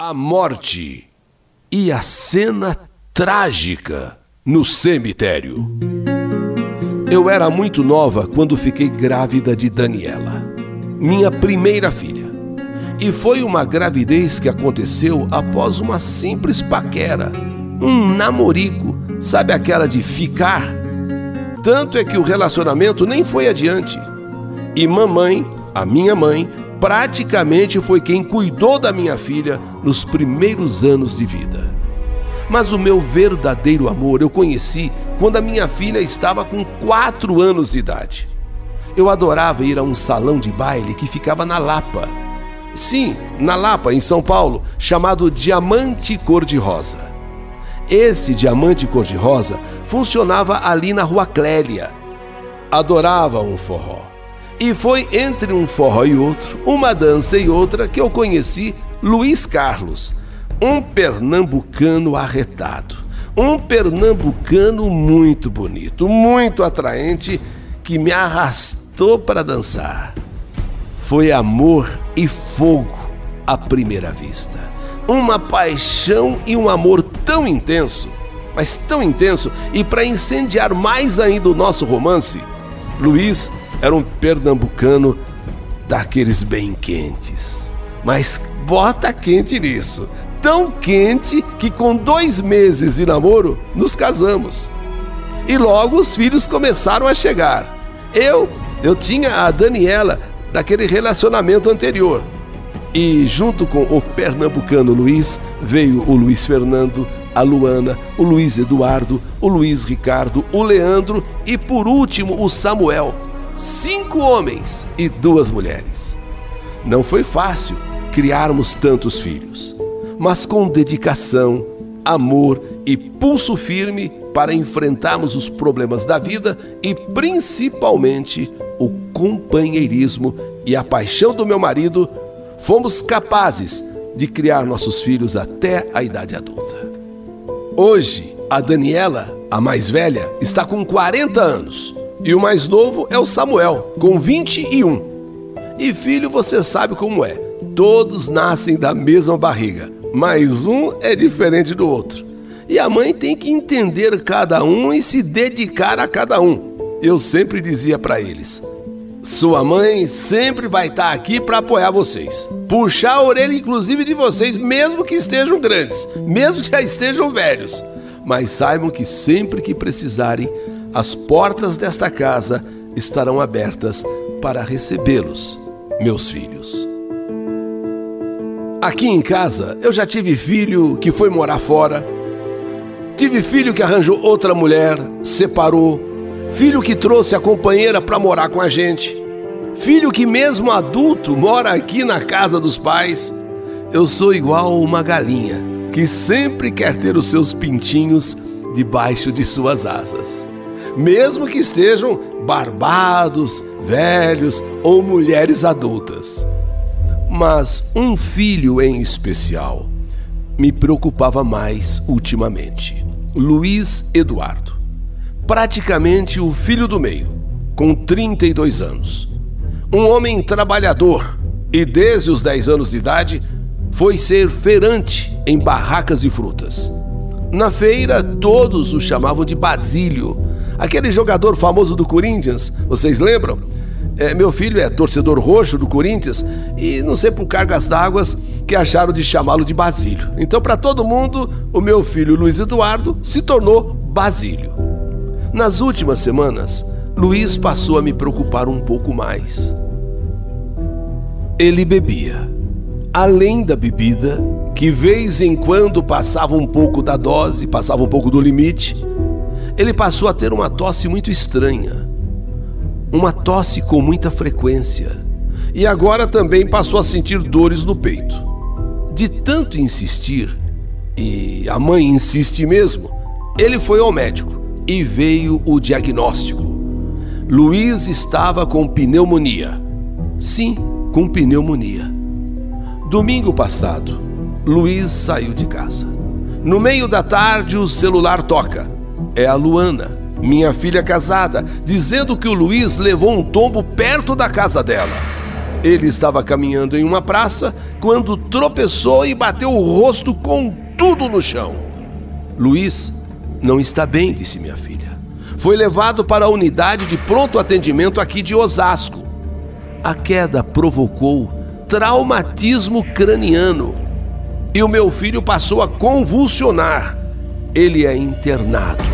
A morte e a cena trágica no cemitério. Eu era muito nova quando fiquei grávida de Daniela, minha primeira filha. E foi uma gravidez que aconteceu após uma simples paquera, um namorico, sabe aquela de ficar? Tanto é que o relacionamento nem foi adiante. E mamãe, a minha mãe, praticamente foi quem cuidou da minha filha nos primeiros anos de vida. Mas o meu verdadeiro amor eu conheci quando a minha filha estava com quatro anos de idade. Eu adorava ir a um salão de baile que ficava na Lapa. Sim, na Lapa, em São Paulo, chamado Diamante Cor-de-Rosa. Esse diamante cor-de-rosa funcionava ali na Rua Clélia. Adorava um forró. E foi entre um forró e outro, uma dança e outra, que eu conheci Luiz Carlos, um pernambucano arretado. Um pernambucano muito bonito, muito atraente, que me arrastou para dançar. Foi amor e fogo à primeira vista. Uma paixão e um amor tão intenso, mas tão intenso, e para incendiar mais ainda o nosso romance, Luiz era um pernambucano daqueles bem quentes. Mas bota quente nisso tão quente que com dois meses de namoro nos casamos. E logo os filhos começaram a chegar. Eu, eu tinha a Daniela daquele relacionamento anterior. E junto com o pernambucano Luiz veio o Luiz Fernando, a Luana, o Luiz Eduardo, o Luiz Ricardo, o Leandro e por último o Samuel. Cinco homens e duas mulheres. Não foi fácil criarmos tantos filhos mas com dedicação, amor e pulso firme para enfrentarmos os problemas da vida e principalmente o companheirismo e a paixão do meu marido, fomos capazes de criar nossos filhos até a idade adulta. Hoje, a Daniela, a mais velha, está com 40 anos e o mais novo é o Samuel, com 21. E filho, você sabe como é: todos nascem da mesma barriga mas um é diferente do outro. E a mãe tem que entender cada um e se dedicar a cada um. Eu sempre dizia para eles: sua mãe sempre vai estar tá aqui para apoiar vocês. Puxar a orelha, inclusive, de vocês, mesmo que estejam grandes, mesmo que já estejam velhos. Mas saibam que sempre que precisarem, as portas desta casa estarão abertas para recebê-los, meus filhos. Aqui em casa, eu já tive filho que foi morar fora, tive filho que arranjou outra mulher, separou, filho que trouxe a companheira para morar com a gente, filho que, mesmo adulto, mora aqui na casa dos pais. Eu sou igual uma galinha que sempre quer ter os seus pintinhos debaixo de suas asas, mesmo que estejam barbados, velhos ou mulheres adultas mas um filho em especial me preocupava mais ultimamente. Luiz Eduardo, praticamente o filho do meio, com 32 anos. Um homem trabalhador e desde os 10 anos de idade foi ser feirante em barracas de frutas. Na feira, todos o chamavam de Basílio, aquele jogador famoso do Corinthians, vocês lembram? É, meu filho é torcedor roxo do Corinthians e não sei por cargas d'água que acharam de chamá-lo de Basílio. Então, para todo mundo, o meu filho Luiz Eduardo se tornou Basílio. Nas últimas semanas, Luiz passou a me preocupar um pouco mais. Ele bebia. Além da bebida, que vez em quando passava um pouco da dose, passava um pouco do limite, ele passou a ter uma tosse muito estranha uma tosse com muita frequência e agora também passou a sentir dores no peito. De tanto insistir, e a mãe insiste mesmo, ele foi ao médico e veio o diagnóstico. Luiz estava com pneumonia. Sim, com pneumonia. Domingo passado, Luiz saiu de casa. No meio da tarde, o celular toca. É a Luana minha filha casada, dizendo que o Luiz levou um tombo perto da casa dela. Ele estava caminhando em uma praça quando tropeçou e bateu o rosto com tudo no chão. Luiz não está bem, disse minha filha. Foi levado para a unidade de pronto atendimento aqui de Osasco. A queda provocou traumatismo craniano e o meu filho passou a convulsionar. Ele é internado.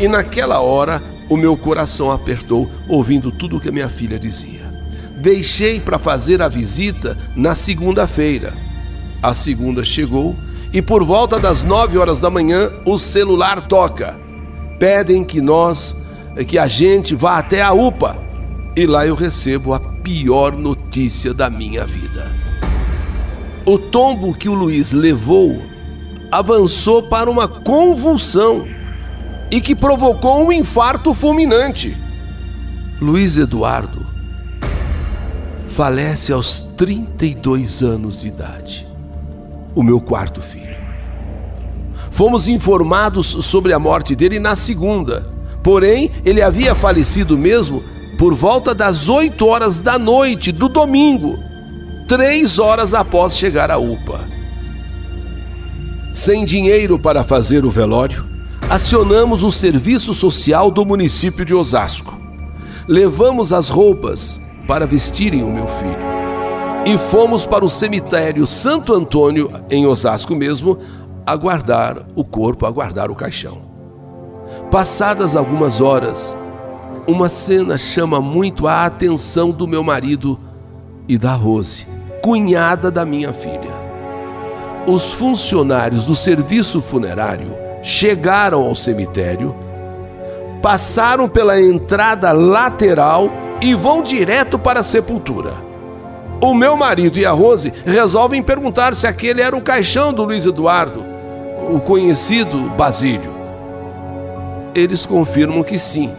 E naquela hora o meu coração apertou ouvindo tudo o que minha filha dizia. Deixei para fazer a visita na segunda-feira. A segunda chegou e por volta das nove horas da manhã o celular toca. Pedem que nós, que a gente vá até a UPA. E lá eu recebo a pior notícia da minha vida. O tombo que o Luiz levou avançou para uma convulsão e que provocou um infarto fulminante. Luiz Eduardo falece aos 32 anos de idade. O meu quarto filho. Fomos informados sobre a morte dele na segunda, porém ele havia falecido mesmo por volta das 8 horas da noite do domingo, três horas após chegar à UPA. Sem dinheiro para fazer o velório, acionamos o serviço social do município de Osasco. Levamos as roupas para vestirem o meu filho e fomos para o cemitério Santo Antônio, em Osasco mesmo, aguardar o corpo, aguardar o caixão. Passadas algumas horas, uma cena chama muito a atenção do meu marido e da Rose, cunhada da minha filha. Os funcionários do serviço funerário chegaram ao cemitério, passaram pela entrada lateral e vão direto para a sepultura. O meu marido e a Rose resolvem perguntar se aquele era o caixão do Luiz Eduardo, o conhecido Basílio. Eles confirmam que sim,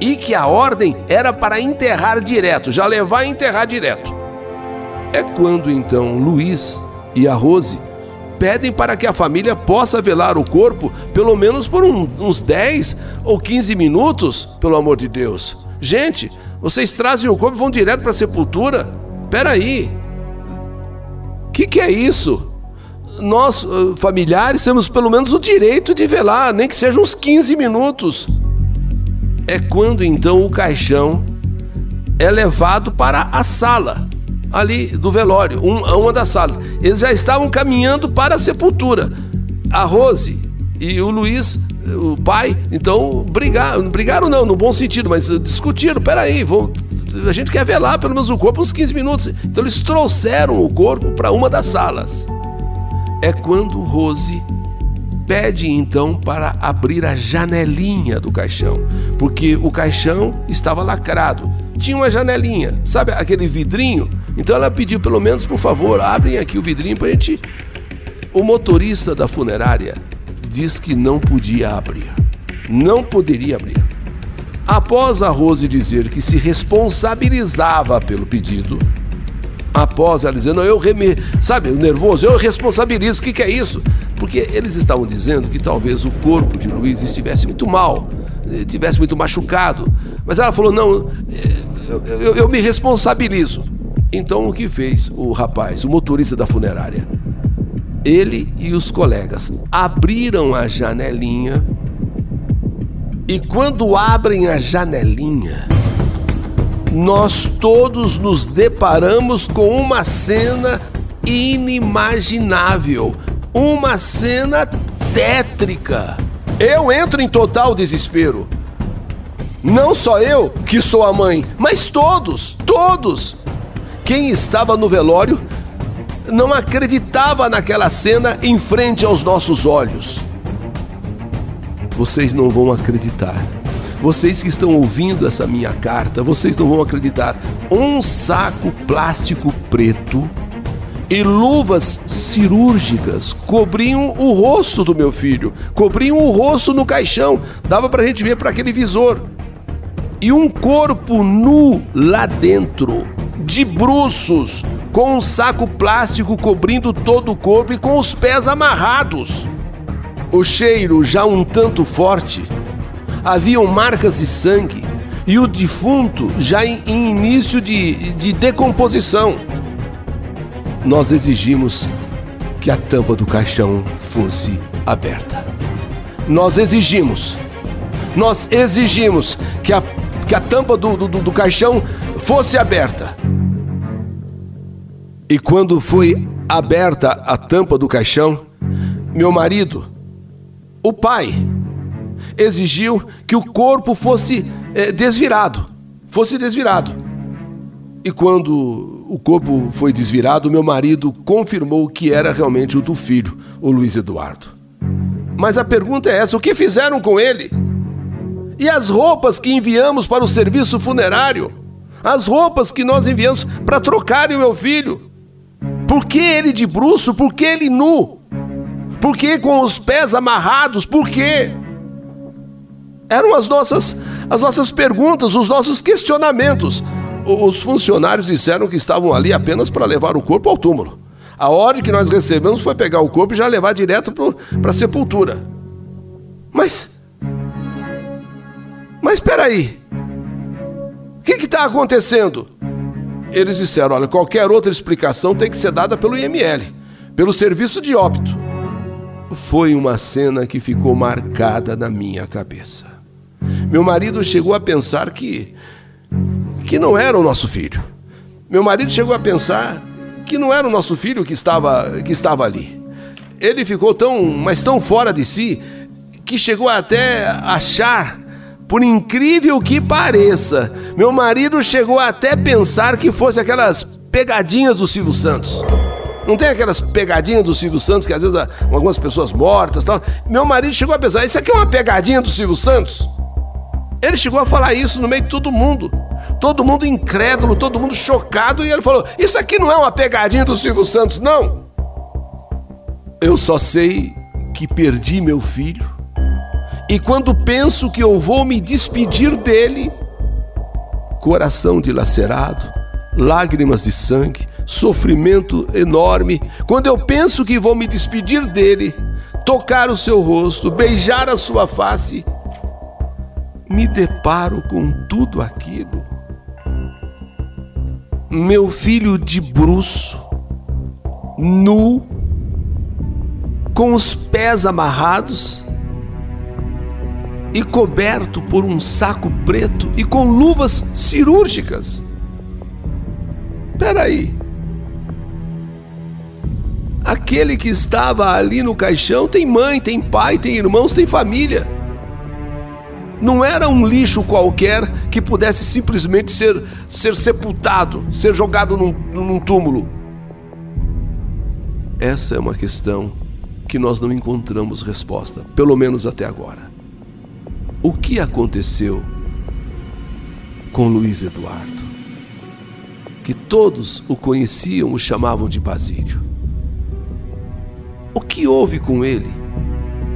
e que a ordem era para enterrar direto, já levar e enterrar direto. É quando então Luiz e a Rose pedem para que a família possa velar o corpo pelo menos por um, uns 10 ou 15 minutos, pelo amor de Deus. Gente, vocês trazem o corpo e vão direto para a sepultura? Peraí. O que, que é isso? Nós, familiares, temos pelo menos o direito de velar, nem que sejam uns 15 minutos. É quando então o caixão é levado para a sala ali do velório, um, uma das salas. Eles já estavam caminhando para a sepultura. A Rose e o Luiz, o pai, então brigaram, brigaram não, no bom sentido, mas discutiram, peraí, vou, a gente quer velar pelo menos o corpo uns 15 minutos. Então eles trouxeram o corpo para uma das salas. É quando Rose pede então para abrir a janelinha do caixão, porque o caixão estava lacrado. Tinha uma janelinha, sabe aquele vidrinho então ela pediu, pelo menos, por favor, abrem aqui o vidrinho para a gente. O motorista da funerária diz que não podia abrir. Não poderia abrir. Após a Rose dizer que se responsabilizava pelo pedido, após ela dizer, não, eu reme... sabe, nervoso, eu responsabilizo, o que, que é isso? Porque eles estavam dizendo que talvez o corpo de Luiz estivesse muito mal, estivesse muito machucado. Mas ela falou, não, eu, eu, eu me responsabilizo. Então o que fez o rapaz, o motorista da funerária? Ele e os colegas abriram a janelinha e quando abrem a janelinha, nós todos nos deparamos com uma cena inimaginável, uma cena tétrica. Eu entro em total desespero. Não só eu, que sou a mãe, mas todos, todos. Quem estava no velório não acreditava naquela cena em frente aos nossos olhos. Vocês não vão acreditar. Vocês que estão ouvindo essa minha carta, vocês não vão acreditar. Um saco plástico preto e luvas cirúrgicas cobriam o rosto do meu filho, cobriam o rosto no caixão, dava para a gente ver para aquele visor. E um corpo nu lá dentro de bruços, com um saco plástico cobrindo todo o corpo e com os pés amarrados. O cheiro já um tanto forte. Haviam marcas de sangue, e o defunto já em, em início de, de decomposição. Nós exigimos que a tampa do caixão fosse aberta. Nós exigimos, nós exigimos que a, que a tampa do, do, do caixão fosse aberta. E quando foi aberta a tampa do caixão, meu marido, o pai, exigiu que o corpo fosse é, desvirado. Fosse desvirado. E quando o corpo foi desvirado, meu marido confirmou que era realmente o do filho, o Luiz Eduardo. Mas a pergunta é essa: o que fizeram com ele? E as roupas que enviamos para o serviço funerário? As roupas que nós enviamos para trocarem o meu filho? Por que ele de bruço? Por que ele nu? Por que com os pés amarrados? Por quê? Eram as nossas, as nossas perguntas, os nossos questionamentos. Os funcionários disseram que estavam ali apenas para levar o corpo ao túmulo. A ordem que nós recebemos foi pegar o corpo e já levar direto para a sepultura. Mas. Mas espera aí. O que está acontecendo? Eles disseram: olha, qualquer outra explicação tem que ser dada pelo IML, pelo serviço de óbito. Foi uma cena que ficou marcada na minha cabeça. Meu marido chegou a pensar que que não era o nosso filho. Meu marido chegou a pensar que não era o nosso filho que estava que estava ali. Ele ficou tão, mas tão fora de si que chegou até achar por incrível que pareça, meu marido chegou até pensar que fosse aquelas pegadinhas do Silvio Santos. Não tem aquelas pegadinhas do Silvio Santos que às vezes algumas pessoas mortas tal. Meu marido chegou a pensar, isso aqui é uma pegadinha do Silvio Santos? Ele chegou a falar isso no meio de todo mundo. Todo mundo incrédulo, todo mundo chocado, e ele falou: Isso aqui não é uma pegadinha do Silvio Santos, não. Eu só sei que perdi meu filho e quando penso que eu vou me despedir dele, coração dilacerado, lágrimas de sangue, sofrimento enorme. Quando eu penso que vou me despedir dele, tocar o seu rosto, beijar a sua face, me deparo com tudo aquilo. Meu filho de bruço, nu, com os pés amarrados, e coberto por um saco preto e com luvas cirúrgicas. Peraí. Aquele que estava ali no caixão tem mãe, tem pai, tem irmãos, tem família. Não era um lixo qualquer que pudesse simplesmente ser, ser sepultado, ser jogado num, num túmulo. Essa é uma questão que nós não encontramos resposta, pelo menos até agora o que aconteceu com Luiz Eduardo, que todos o conheciam, o chamavam de Basílio. O que houve com ele?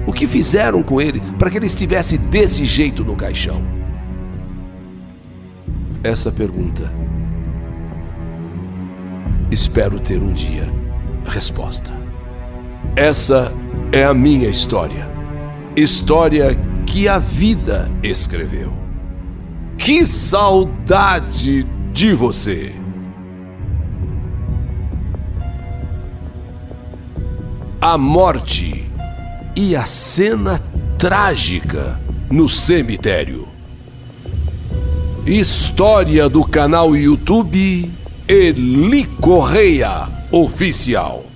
O que fizeram com ele para que ele estivesse desse jeito no caixão? Essa pergunta espero ter um dia a resposta. Essa é a minha história. História que a vida escreveu. Que saudade de você! A morte e a cena trágica no cemitério. História do canal YouTube Eli Correia Oficial.